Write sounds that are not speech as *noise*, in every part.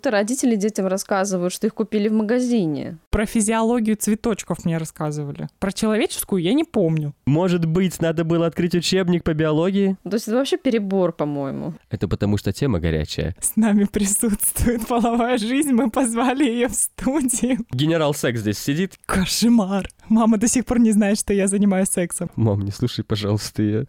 Это родители детям рассказывают, что их купили в магазине. Про физиологию цветочков мне рассказывали. Про человеческую я не помню. Может быть, надо было открыть учебник по биологии? То есть это вообще перебор, по-моему. Это потому что тема горячая. С нами присутствует половая жизнь, мы позвали ее в студию. Генерал секс здесь сидит. Кошмар. Мама до сих пор не знает, что я занимаюсь сексом. Мам, не слушай, пожалуйста, ее.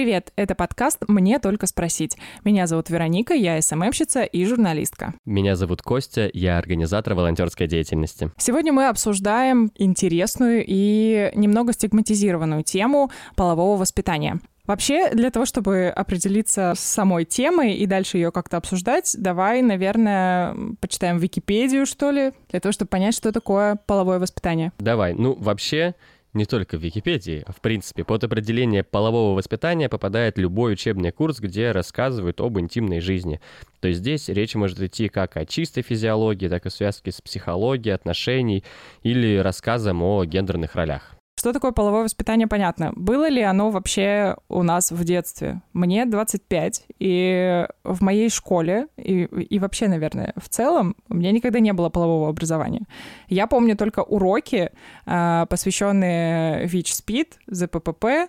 Привет, это подкаст «Мне только спросить». Меня зовут Вероника, я СММщица и журналистка. Меня зовут Костя, я организатор волонтерской деятельности. Сегодня мы обсуждаем интересную и немного стигматизированную тему полового воспитания. Вообще, для того, чтобы определиться с самой темой и дальше ее как-то обсуждать, давай, наверное, почитаем Википедию, что ли, для того, чтобы понять, что такое половое воспитание. Давай, ну вообще не только в Википедии, в принципе под определение полового воспитания попадает любой учебный курс, где рассказывают об интимной жизни. То есть здесь речь может идти как о чистой физиологии, так и связке с психологией, отношений или рассказом о гендерных ролях. Что такое половое воспитание, понятно. Было ли оно вообще у нас в детстве? Мне 25, и в моей школе, и, и вообще, наверное, в целом, у меня никогда не было полового образования. Я помню только уроки, а, посвященные ВИЧ-СПИД, ЗППП,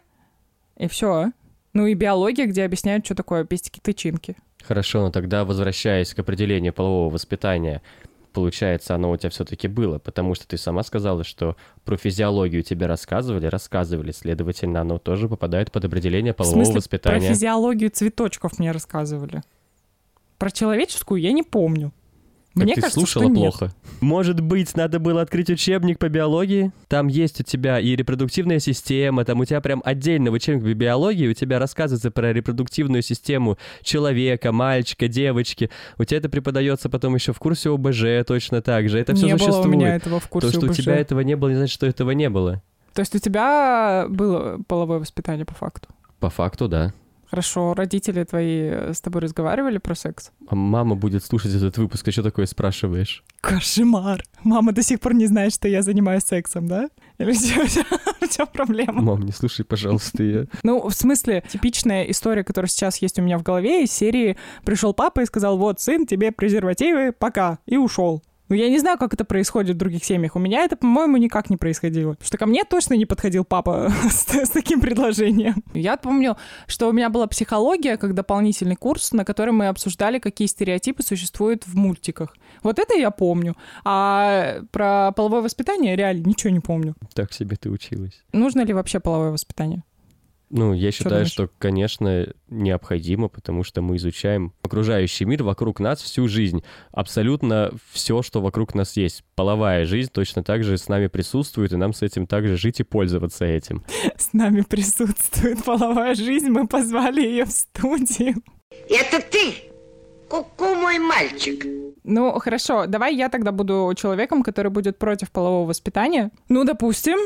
и все. Ну и биология, где объясняют, что такое пестики-тычинки. Хорошо, но тогда возвращаясь к определению полового воспитания, получается, оно у тебя все-таки было, потому что ты сама сказала, что про физиологию тебе рассказывали, рассказывали, следовательно, оно тоже попадает под определение полового в смысле, воспитания. Про физиологию цветочков мне рассказывали. Про человеческую я не помню. Мне ты кажется, слушала что плохо. Нет. Может быть, надо было открыть учебник по биологии? Там есть у тебя и репродуктивная система, там у тебя прям отдельно в учебнике по биологии у тебя рассказывается про репродуктивную систему человека, мальчика, девочки. У тебя это преподается потом еще в курсе ОБЖ точно так же. Это все не существует. было у меня этого в курсе То, что ОБЖ. у тебя этого не было, не значит, что этого не было. То есть у тебя было половое воспитание по факту? По факту, да. Хорошо, родители твои с тобой разговаривали про секс? А мама будет слушать этот выпуск, а что такое спрашиваешь? Кошмар! Мама до сих пор не знает, что я занимаюсь сексом, да? Или *laughs* в чем проблема? Мам, не слушай, пожалуйста, ее. *laughs* Ну, в смысле, типичная история, которая сейчас есть у меня в голове, из серии «Пришел папа и сказал, вот, сын, тебе презервативы, пока», и ушел. Ну, я не знаю, как это происходит в других семьях. У меня это, по-моему, никак не происходило. Потому что ко мне точно не подходил папа *laughs* с, с таким предложением. Я помню, что у меня была психология как дополнительный курс, на котором мы обсуждали, какие стереотипы существуют в мультиках. Вот это я помню. А про половое воспитание реально ничего не помню. Так себе ты училась. Нужно ли вообще половое воспитание? Ну, я считаю, думаешь? что, конечно, необходимо, потому что мы изучаем окружающий мир вокруг нас всю жизнь. Абсолютно все, что вокруг нас есть. Половая жизнь точно так же с нами присутствует, и нам с этим также жить и пользоваться этим. С нами присутствует половая жизнь, мы позвали ее в студию. Это ты, ку-ку мой мальчик. Ну, хорошо, давай я тогда буду человеком, который будет против полового воспитания. Ну, допустим,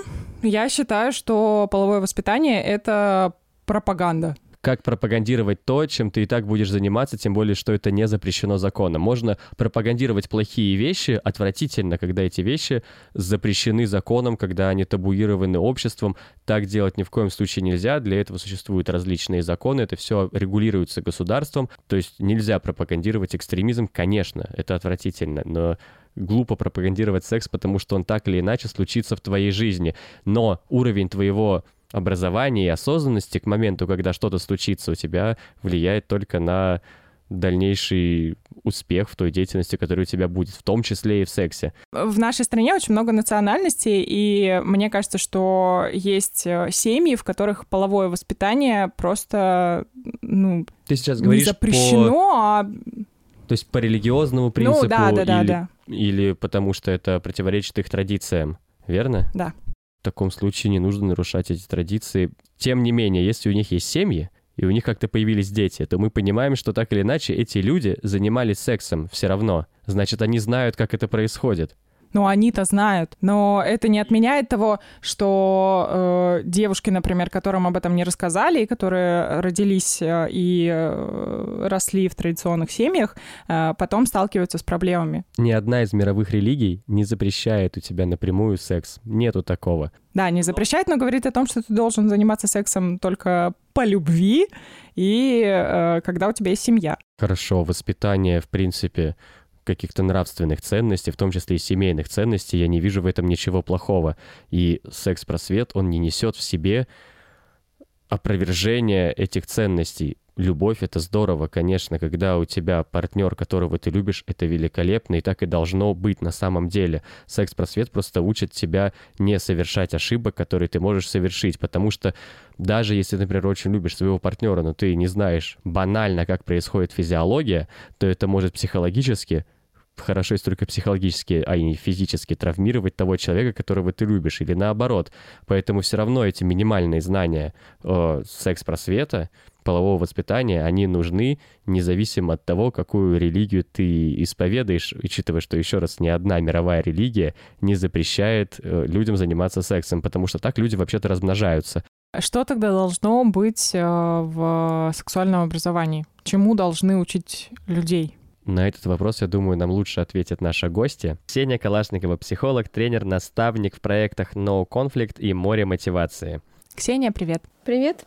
я считаю, что половое воспитание — это пропаганда. Как пропагандировать то, чем ты и так будешь заниматься, тем более, что это не запрещено законом. Можно пропагандировать плохие вещи отвратительно, когда эти вещи запрещены законом, когда они табуированы обществом. Так делать ни в коем случае нельзя. Для этого существуют различные законы. Это все регулируется государством. То есть нельзя пропагандировать экстремизм, конечно, это отвратительно, но глупо пропагандировать секс, потому что он так или иначе случится в твоей жизни. Но уровень твоего образования и осознанности к моменту, когда что-то случится у тебя, влияет только на дальнейший успех в той деятельности, которая у тебя будет, в том числе и в сексе. В нашей стране очень много национальностей, и мне кажется, что есть э, семьи, в которых половое воспитание просто, ну, Ты сейчас не говоришь запрещено, по... а... То есть по религиозному принципу Ну, да, да, да, или, да. или потому что это противоречит их традициям, верно? Да. В таком случае не нужно нарушать эти традиции. Тем не менее, если у них есть семьи, и у них как-то появились дети, то мы понимаем, что так или иначе эти люди занимались сексом все равно. Значит, они знают, как это происходит. Ну, они-то знают. Но это не отменяет того, что э, девушки, например, которым об этом не рассказали, и которые родились э, и э, росли в традиционных семьях, э, потом сталкиваются с проблемами. Ни одна из мировых религий не запрещает у тебя напрямую секс. Нету такого. Да, не запрещает, но говорит о том, что ты должен заниматься сексом только по любви и э, когда у тебя есть семья. Хорошо, воспитание, в принципе, каких-то нравственных ценностей, в том числе и семейных ценностей, я не вижу в этом ничего плохого. И секс-просвет, он не несет в себе опровержение этих ценностей. Любовь — это здорово, конечно, когда у тебя партнер, которого ты любишь, это великолепно, и так и должно быть на самом деле. Секс-просвет просто учит тебя не совершать ошибок, которые ты можешь совершить, потому что даже если, например, очень любишь своего партнера, но ты не знаешь банально, как происходит физиология, то это может психологически хорошо, если только психологически, а не физически травмировать того человека, которого ты любишь, или наоборот. Поэтому все равно эти минимальные знания э, секс-просвета, полового воспитания, они нужны независимо от того, какую религию ты исповедаешь, учитывая, что, еще раз, ни одна мировая религия не запрещает э, людям заниматься сексом, потому что так люди вообще-то размножаются. Что тогда должно быть э, в сексуальном образовании? Чему должны учить людей? На этот вопрос, я думаю, нам лучше ответят наши гости. Ксения Калашникова, психолог, тренер, наставник в проектах No Conflict и Море мотивации. Ксения, привет. Привет.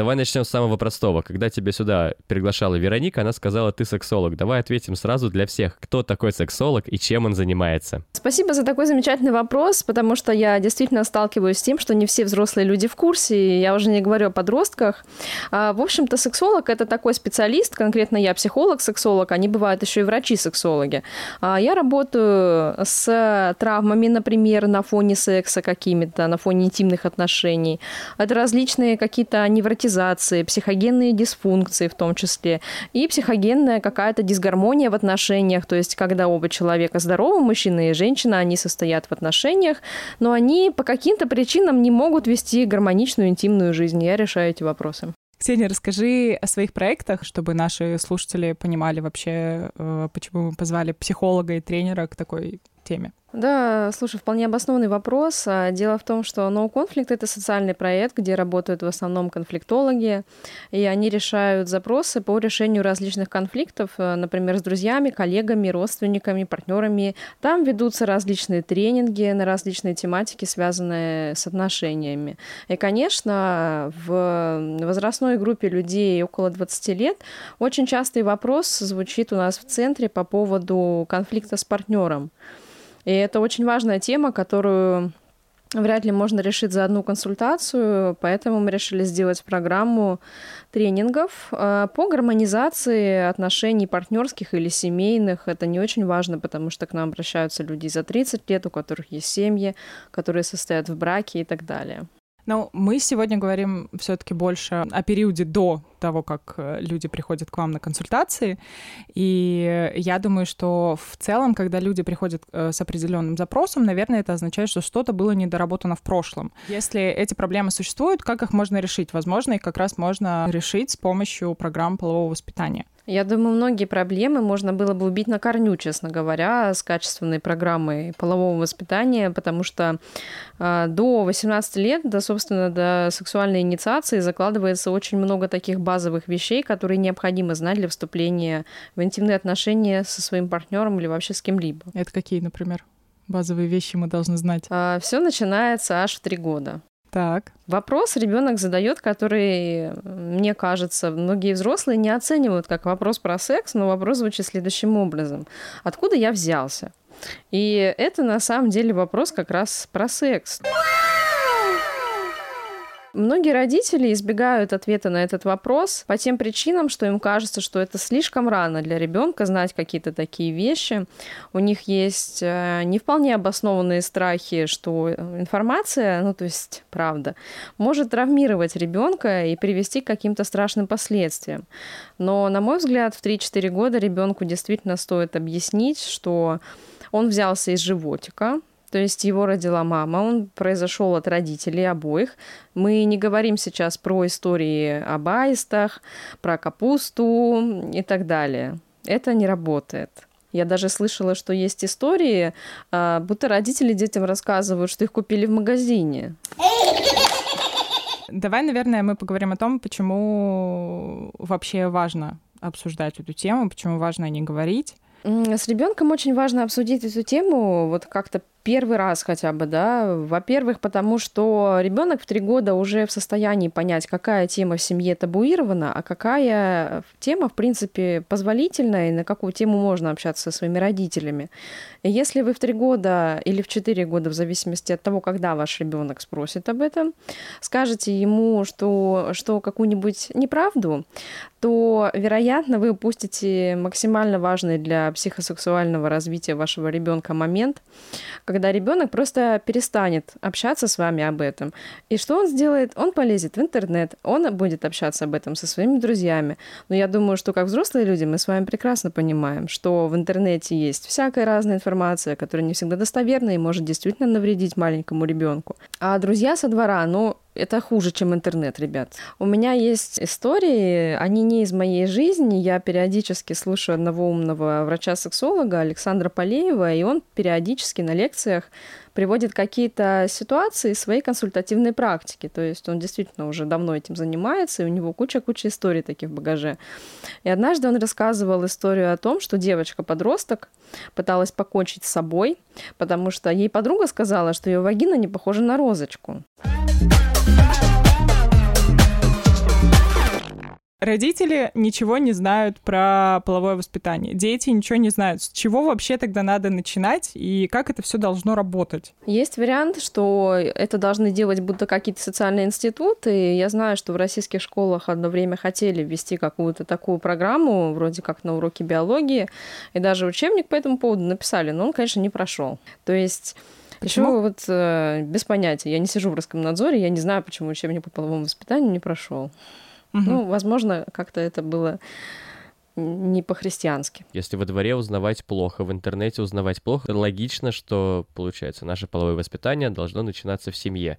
Давай начнем с самого простого. Когда тебя сюда приглашала Вероника, она сказала, ты сексолог. Давай ответим сразу для всех, кто такой сексолог и чем он занимается. Спасибо за такой замечательный вопрос, потому что я действительно сталкиваюсь с тем, что не все взрослые люди в курсе, я уже не говорю о подростках. А, в общем-то, сексолог — это такой специалист, конкретно я психолог-сексолог, они бывают еще и врачи-сексологи. А, я работаю с травмами, например, на фоне секса какими-то, на фоне интимных отношений. Это различные какие-то невротические травматизации, психогенные дисфункции в том числе, и психогенная какая-то дисгармония в отношениях, то есть когда оба человека здоровы, мужчина и женщина, они состоят в отношениях, но они по каким-то причинам не могут вести гармоничную интимную жизнь. Я решаю эти вопросы. Ксения, расскажи о своих проектах, чтобы наши слушатели понимали вообще, э, почему мы позвали психолога и тренера к такой теме. Да, слушай, вполне обоснованный вопрос. А, дело в том, что No Conflict — это социальный проект, где работают в основном конфликтологи, и они решают запросы по решению различных конфликтов, э, например, с друзьями, коллегами, родственниками, партнерами. Там ведутся различные тренинги на различные тематики, связанные с отношениями. И, конечно, в возрастной группе людей около 20 лет очень частый вопрос звучит у нас в центре по поводу конфликта с партнером. И это очень важная тема, которую вряд ли можно решить за одну консультацию, поэтому мы решили сделать программу тренингов э, по гармонизации отношений партнерских или семейных. Это не очень важно, потому что к нам обращаются люди за 30 лет, у которых есть семьи, которые состоят в браке и так далее. Ну, мы сегодня говорим все-таки больше о периоде до того, как э, люди приходят к вам на консультации. И я думаю, что в целом, когда люди приходят э, с определенным запросом, наверное, это означает, что что-то было недоработано в прошлом. Если эти проблемы существуют, как их можно решить? Возможно, их как раз можно решить с помощью программ полового воспитания. Я думаю, многие проблемы можно было бы убить на корню, честно говоря, с качественной программой полового воспитания, потому что э, до 18 лет, да, собственно, до сексуальной инициации закладывается очень много таких базовых вещей, которые необходимо знать для вступления в интимные отношения со своим партнером или вообще с кем-либо. Это какие, например? Базовые вещи мы должны знать. А, все начинается аж в три года. Так. Вопрос ребенок задает, который, мне кажется, многие взрослые не оценивают как вопрос про секс, но вопрос звучит следующим образом. Откуда я взялся? И это на самом деле вопрос как раз про секс. Многие родители избегают ответа на этот вопрос по тем причинам, что им кажется, что это слишком рано для ребенка знать какие-то такие вещи. У них есть э, не вполне обоснованные страхи, что информация, ну то есть правда, может травмировать ребенка и привести к каким-то страшным последствиям. Но, на мой взгляд, в 3-4 года ребенку действительно стоит объяснить, что он взялся из животика, то есть его родила мама, он произошел от родителей обоих. Мы не говорим сейчас про истории об аистах, про капусту и так далее. Это не работает. Я даже слышала, что есть истории, а, будто родители детям рассказывают, что их купили в магазине. Давай, наверное, мы поговорим о том, почему вообще важно обсуждать эту тему, почему важно о ней говорить. С ребенком очень важно обсудить эту тему, вот как-то первый раз хотя бы, да. Во-первых, потому что ребенок в три года уже в состоянии понять, какая тема в семье табуирована, а какая тема, в принципе, позволительная, и на какую тему можно общаться со своими родителями. И если вы в три года или в четыре года, в зависимости от того, когда ваш ребенок спросит об этом, скажете ему, что, что какую-нибудь неправду, то, вероятно, вы упустите максимально важный для психосексуального развития вашего ребенка момент, когда ребенок просто перестанет общаться с вами об этом. И что он сделает? Он полезет в интернет, он будет общаться об этом со своими друзьями. Но я думаю, что как взрослые люди мы с вами прекрасно понимаем, что в интернете есть всякая разная информация, которая не всегда достоверна и может действительно навредить маленькому ребенку. А друзья со двора, ну, это хуже, чем интернет, ребят. У меня есть истории, они не из моей жизни. Я периодически слушаю одного умного врача-сексолога Александра Полеева, и он периодически на лекциях приводит какие-то ситуации своей консультативной практики. То есть он действительно уже давно этим занимается, и у него куча-куча историй таких в багаже. И однажды он рассказывал историю о том, что девочка-подросток пыталась покончить с собой, потому что ей подруга сказала, что ее вагина не похожа на розочку. Родители ничего не знают про половое воспитание. Дети ничего не знают. С чего вообще тогда надо начинать и как это все должно работать? Есть вариант, что это должны делать будто какие-то социальные институты. Я знаю, что в российских школах одно время хотели ввести какую-то такую программу, вроде как на уроке биологии, и даже учебник по этому поводу написали, но он, конечно, не прошел. То есть Почему? Еще вот э, без понятия. Я не сижу в Роскомнадзоре, я не знаю, почему учебник по половому воспитанию не прошел. Угу. Ну, возможно, как-то это было не по-христиански. Если во дворе узнавать плохо, в интернете узнавать плохо, логично, что, получается, наше половое воспитание должно начинаться в семье.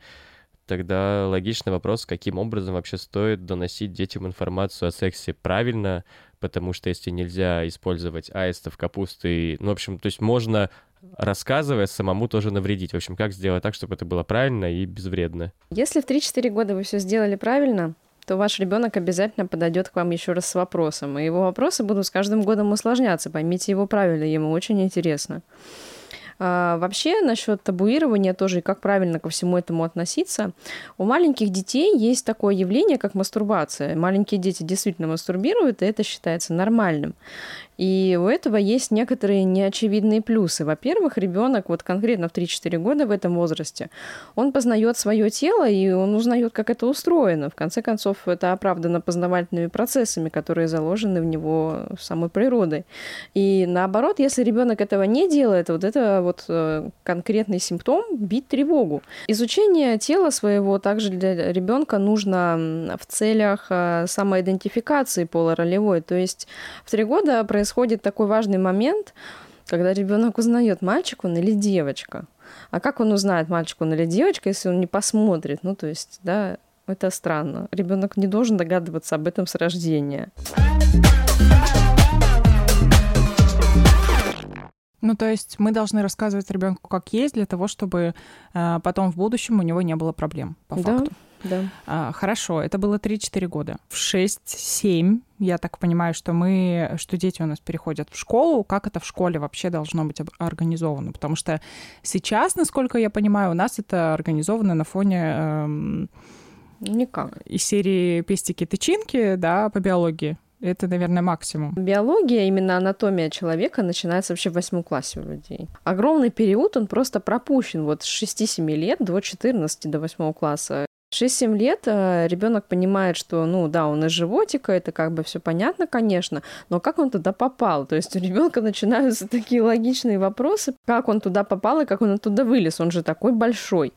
Тогда логичный вопрос, каким образом вообще стоит доносить детям информацию о сексе правильно, потому что если нельзя использовать аистов, капусты, ну, в общем, то есть можно, рассказывая, самому тоже навредить. В общем, как сделать так, чтобы это было правильно и безвредно? Если в 3-4 года вы все сделали правильно, то ваш ребенок обязательно подойдет к вам еще раз с вопросом. И его вопросы будут с каждым годом усложняться. Поймите его правильно, ему очень интересно. А, вообще, насчет табуирования тоже и как правильно ко всему этому относиться. У маленьких детей есть такое явление, как мастурбация. Маленькие дети действительно мастурбируют, и это считается нормальным. И у этого есть некоторые неочевидные плюсы. Во-первых, ребенок вот конкретно в 3-4 года в этом возрасте, он познает свое тело, и он узнает, как это устроено. В конце концов, это оправдано познавательными процессами, которые заложены в него самой природой. И наоборот, если ребенок этого не делает, вот это вот э, конкретный симптом бить тревогу. Изучение тела своего также для ребенка нужно в целях э, самоидентификации полуролевой. То есть в три года происходит такой важный момент, когда ребенок узнает, мальчик он или девочка. А как он узнает, мальчик он или девочка, если он не посмотрит? Ну, то есть, да, это странно. Ребенок не должен догадываться об этом с рождения. Ну, то есть мы должны рассказывать ребенку, как есть, для того, чтобы э, потом в будущем у него не было проблем, по да. факту. Да. А, хорошо, это было 3-4 года. В 6-7 я так понимаю, что мы, что дети у нас переходят в школу. Как это в школе вообще должно быть организовано? Потому что сейчас, насколько я понимаю, у нас это организовано на фоне... Эм, Никак. Из серии «Пестики-тычинки», да, по биологии. Это, наверное, максимум. Биология, именно анатомия человека, начинается вообще в восьмом классе у людей. Огромный период, он просто пропущен вот с 6-7 лет до 14, до 8 класса. 6-7 лет э, ребенок понимает, что, ну да, он из животика, это как бы все понятно, конечно, но как он туда попал? То есть у ребенка начинаются такие логичные вопросы, как он туда попал и как он оттуда вылез, он же такой большой.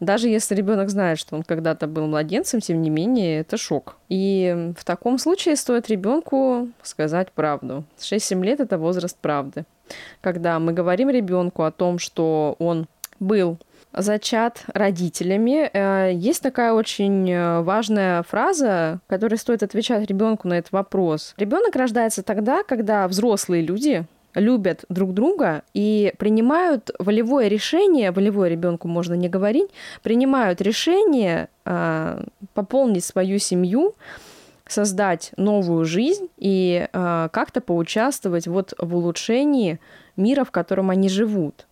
Даже если ребенок знает, что он когда-то был младенцем, тем не менее, это шок. И в таком случае стоит ребенку сказать правду. 6-7 лет это возраст правды. Когда мы говорим ребенку о том, что он был зачат родителями. Э, есть такая очень э, важная фраза, которой стоит отвечать ребенку на этот вопрос. Ребенок рождается тогда, когда взрослые люди любят друг друга и принимают волевое решение, волевое ребенку можно не говорить, принимают решение э, пополнить свою семью, создать новую жизнь и э, как-то поучаствовать вот в улучшении мира, в котором они живут.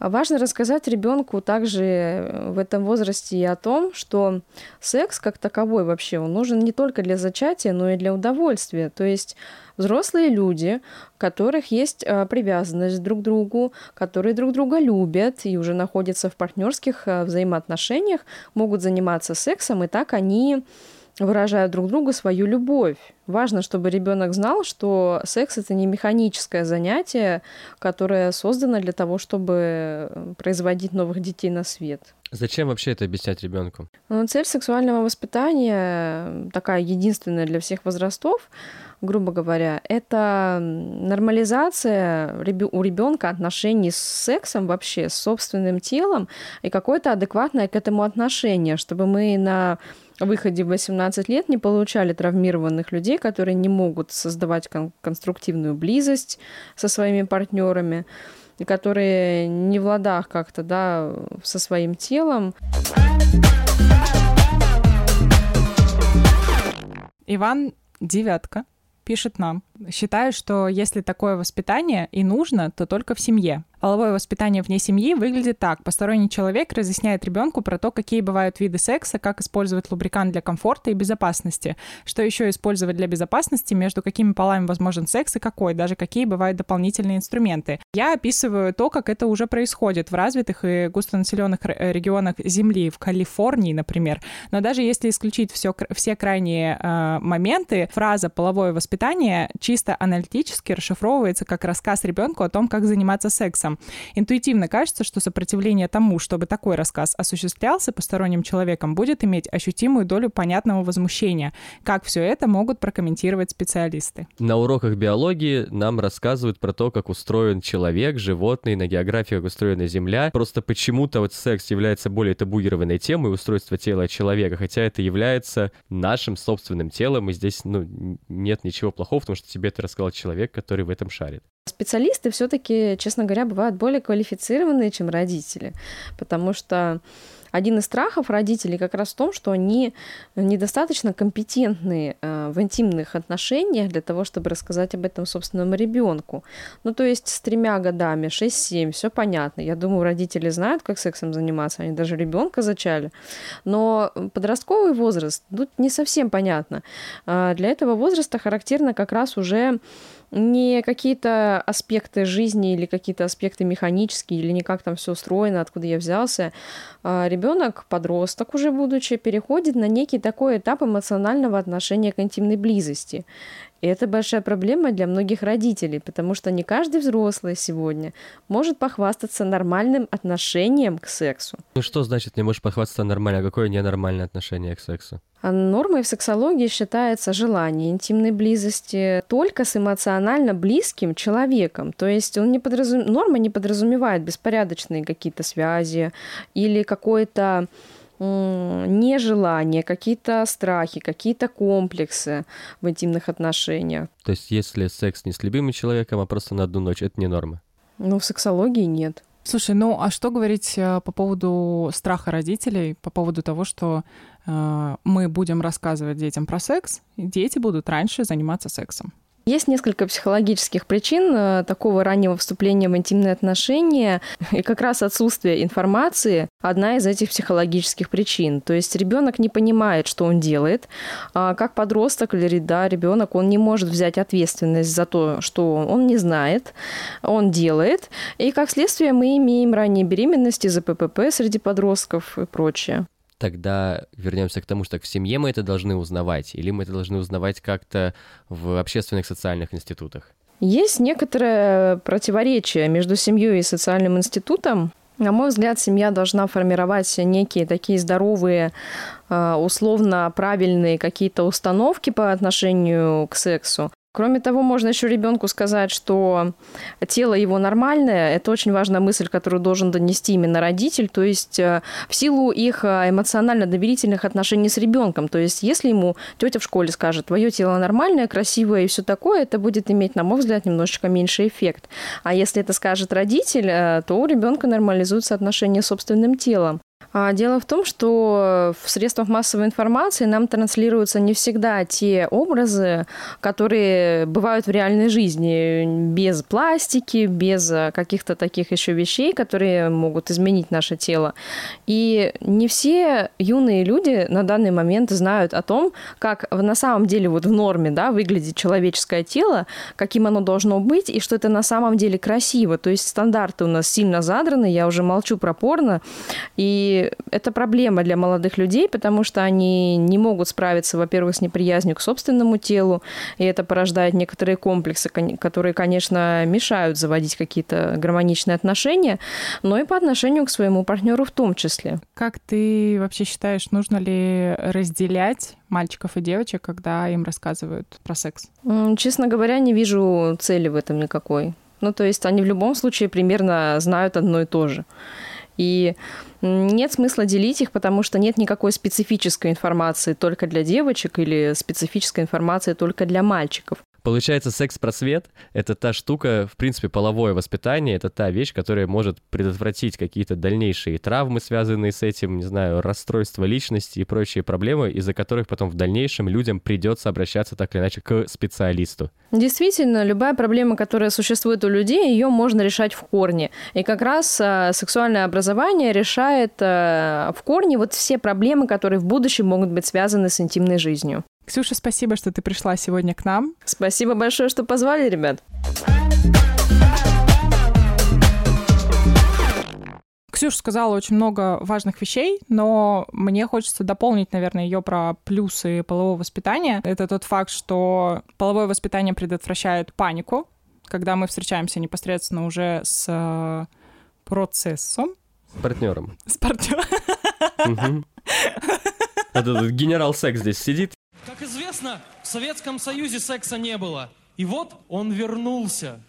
Важно рассказать ребенку также э, в этом возрасте и о том, что секс как таковой вообще, он нужен не только для зачатия, но и для удовольствия. То есть взрослые люди, у которых есть э, привязанность друг к другу, которые друг друга любят и уже находятся в партнерских э, взаимоотношениях, могут заниматься сексом, и так они выражают друг другу свою любовь. Важно, чтобы ребенок знал, что секс это не механическое занятие, которое создано для того, чтобы производить новых детей на свет. Зачем вообще это объяснять ребенку? Ну, цель сексуального воспитания такая единственная для всех возрастов, грубо говоря, это нормализация у ребенка отношений с сексом вообще, с собственным телом и какое-то адекватное к этому отношение, чтобы мы на выходе в 18 лет не получали травмированных людей, которые не могут создавать кон- конструктивную близость со своими партнерами, и которые не в ладах как-то, да, со своим телом. Иван Девятка пишет нам. Считаю, что если такое воспитание и нужно, то только в семье. Половое воспитание вне семьи выглядит так. Посторонний человек разъясняет ребенку про то, какие бывают виды секса, как использовать лубрикант для комфорта и безопасности, что еще использовать для безопасности, между какими полами возможен секс и какой, даже какие бывают дополнительные инструменты. Я описываю то, как это уже происходит в развитых и густонаселенных регионах Земли, в Калифорнии, например. Но даже если исключить все, все крайние э, моменты, фраза «половое воспитание» чисто аналитически расшифровывается как рассказ ребенку о том, как заниматься сексом. Интуитивно кажется, что сопротивление тому, чтобы такой рассказ осуществлялся посторонним человеком, будет иметь ощутимую долю понятного возмущения. Как все это могут прокомментировать специалисты? На уроках биологии нам рассказывают про то, как устроен человек, животный, на географии, как устроена Земля. Просто почему-то вот секс является более табуированной темой устройства тела человека, хотя это является нашим собственным телом, и здесь ну, нет ничего плохого, потому что тебе это рассказал человек, который в этом шарит. Специалисты все-таки, честно говоря, бывают более квалифицированные, чем родители, потому что один из страхов родителей как раз в том, что они недостаточно компетентны э, в интимных отношениях для того, чтобы рассказать об этом собственному ребенку. Ну, то есть с тремя годами, 6-7, все понятно. Я думаю, родители знают, как сексом заниматься, они даже ребенка зачали. Но подростковый возраст, тут не совсем понятно. А для этого возраста характерно как раз уже не какие-то аспекты жизни или какие-то аспекты механические, или не как там все устроено, откуда я взялся. А ребенок, подросток уже будучи, переходит на некий такой этап эмоционального отношения к интимной близости. И это большая проблема для многих родителей, потому что не каждый взрослый сегодня может похвастаться нормальным отношением к сексу. Ну что значит не можешь похвастаться нормально? А какое ненормальное отношение к сексу? А нормой в сексологии считается желание интимной близости только с эмоционально близким человеком. То есть он не подразум... норма не подразумевает беспорядочные какие-то связи или какое-то нежелание, какие-то страхи, какие-то комплексы в интимных отношениях. То есть если секс не с любимым человеком, а просто на одну ночь, это не норма? Ну, в сексологии нет. Слушай, ну а что говорить э, по поводу страха родителей, по поводу того, что э, мы будем рассказывать детям про секс, и дети будут раньше заниматься сексом? Есть несколько психологических причин э, такого раннего вступления в интимные отношения, и как раз отсутствие информации – одна из этих психологических причин. То есть ребенок не понимает, что он делает, а как подросток или да, ребенок, он не может взять ответственность за то, что он не знает, он делает, и как следствие мы имеем ранние беременности, ЗППП среди подростков и прочее тогда вернемся к тому, что в семье мы это должны узнавать, или мы это должны узнавать как-то в общественных социальных институтах? Есть некоторое противоречие между семьей и социальным институтом. На мой взгляд, семья должна формировать некие такие здоровые, а, условно правильные какие-то установки по отношению к сексу, Кроме того, можно еще ребенку сказать, что тело его нормальное. Это очень важная мысль, которую должен донести именно родитель. То есть э, в силу их э, эмоционально-доверительных отношений с ребенком. То есть если ему тетя в школе скажет, твое тело нормальное, красивое и все такое, это будет иметь, на мой взгляд, немножечко меньший эффект. А если это скажет родитель, э, то у ребенка нормализуются отношения с собственным телом. А, дело в том, что в средствах массовой информации нам транслируются не всегда те образы, которые бывают в реальной жизни, без пластики, без каких-то таких еще вещей, которые могут изменить наше тело. И не все юные люди на данный момент знают о том, как на самом деле вот в норме да, выглядит человеческое тело, каким оно должно быть, и что это на самом деле красиво. То есть стандарты у нас сильно задраны, я уже молчу про порно, и это проблема для молодых людей, потому что они не могут справиться, во-первых, с неприязнью к собственному телу, и это порождает некоторые комплексы, которые, конечно, мешают заводить какие-то гармоничные отношения, но и по отношению к своему партнеру в том числе. Как ты вообще считаешь, нужно ли разделять мальчиков и девочек, когда им рассказывают про секс? Честно говоря, не вижу цели в этом никакой. Ну, то есть они в любом случае примерно знают одно и то же. И нет смысла делить их, потому что нет никакой специфической информации только для девочек или специфической информации только для мальчиков. Получается, секс-просвет — это та штука, в принципе, половое воспитание, это та вещь, которая может предотвратить какие-то дальнейшие травмы, связанные с этим, не знаю, расстройство личности и прочие проблемы, из-за которых потом в дальнейшем людям придется обращаться так или иначе к специалисту. Действительно, любая проблема, которая существует у людей, ее можно решать в корне. И как раз э, сексуальное образование решает э, в корне вот все проблемы, которые в будущем могут быть связаны с интимной жизнью. Ксюша, спасибо, что ты пришла сегодня к нам. Спасибо большое, что позвали, ребят. Ксюша сказала очень много важных вещей, но мне хочется дополнить, наверное, ее про плюсы полового воспитания. Это тот факт, что половое воспитание предотвращает панику, когда мы встречаемся непосредственно уже с э, процессом. С партнером. С партнером. *laughs* Этот генерал секс здесь сидит. Как известно, в Советском Союзе секса не было. И вот он вернулся.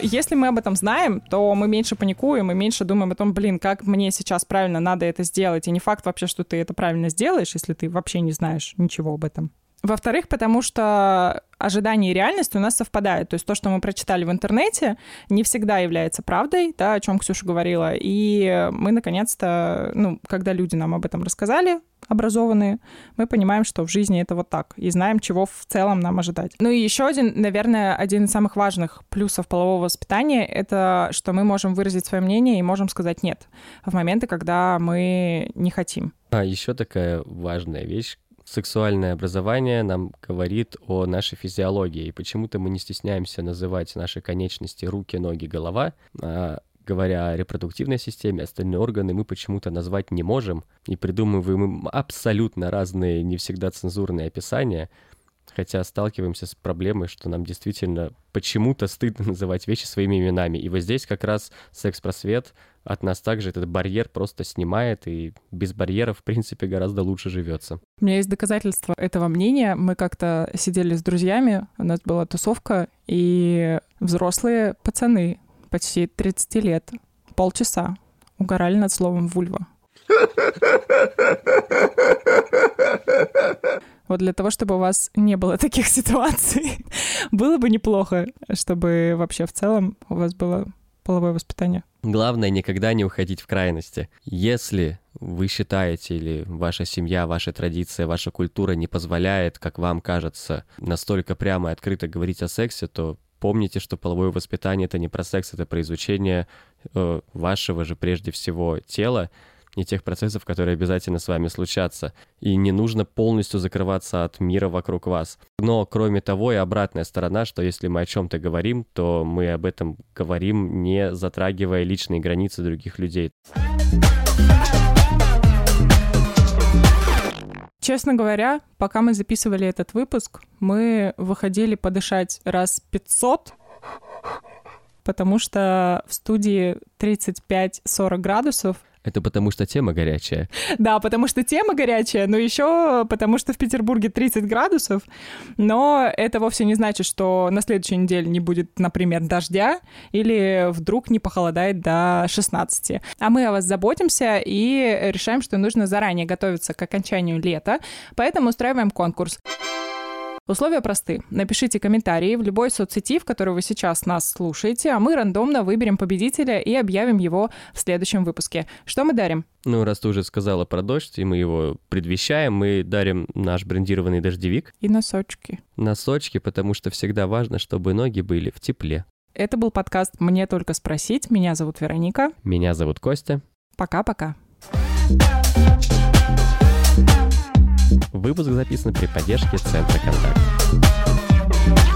Если мы об этом знаем, то мы меньше паникуем и меньше думаем о том, блин, как мне сейчас правильно надо это сделать. И не факт вообще, что ты это правильно сделаешь, если ты вообще не знаешь ничего об этом. Во-вторых, потому что ожидания и реальность у нас совпадают. То есть то, что мы прочитали в интернете, не всегда является правдой, да, о чем Ксюша говорила. И мы, наконец-то, ну, когда люди нам об этом рассказали, образованные, мы понимаем, что в жизни это вот так, и знаем, чего в целом нам ожидать. Ну и еще один, наверное, один из самых важных плюсов полового воспитания — это что мы можем выразить свое мнение и можем сказать «нет» в моменты, когда мы не хотим. А еще такая важная вещь, сексуальное образование нам говорит о нашей физиологии, и почему-то мы не стесняемся называть наши конечности руки, ноги, голова, а говоря о репродуктивной системе, остальные органы мы почему-то назвать не можем, и придумываем абсолютно разные, не всегда цензурные описания, хотя сталкиваемся с проблемой, что нам действительно почему-то стыдно *laughs* называть вещи своими именами. И вот здесь как раз секс-просвет от нас также этот барьер просто снимает, и без барьеров, в принципе, гораздо лучше живется. У меня есть доказательства этого мнения. Мы как-то сидели с друзьями, у нас была тусовка, и взрослые пацаны почти 30 лет, полчаса угорали над словом «вульва». *laughs* *laughs* Вот для того, чтобы у вас не было таких *laughs* ситуаций, было бы неплохо, чтобы вообще в целом у вас было половое воспитание. Главное никогда не уходить в крайности. Если вы считаете или ваша семья, ваша традиция, ваша культура не позволяет, как вам кажется, настолько прямо и открыто говорить о сексе, то помните, что половое воспитание это не про секс, это про изучение э, вашего же прежде всего тела, и тех процессов, которые обязательно с вами случатся. И не нужно полностью закрываться от мира вокруг вас. Но кроме того и обратная сторона, что если мы о чем-то говорим, то мы об этом говорим, не затрагивая личные границы других людей. Честно говоря, пока мы записывали этот выпуск, мы выходили подышать раз 500 потому что в студии 35-40 градусов. Это потому что тема горячая. Да, потому что тема горячая, но еще потому что в Петербурге 30 градусов. Но это вовсе не значит, что на следующей неделе не будет, например, дождя или вдруг не похолодает до 16. А мы о вас заботимся и решаем, что нужно заранее готовиться к окончанию лета, поэтому устраиваем конкурс. Условия просты. Напишите комментарии в любой соцсети, в которой вы сейчас нас слушаете, а мы рандомно выберем победителя и объявим его в следующем выпуске. Что мы дарим? Ну, раз ты уже сказала про дождь, и мы его предвещаем, мы дарим наш брендированный дождевик. И носочки. Носочки, потому что всегда важно, чтобы ноги были в тепле. Это был подкаст «Мне только спросить». Меня зовут Вероника. Меня зовут Костя. Пока-пока. Выпуск записан при поддержке Центра Контакт.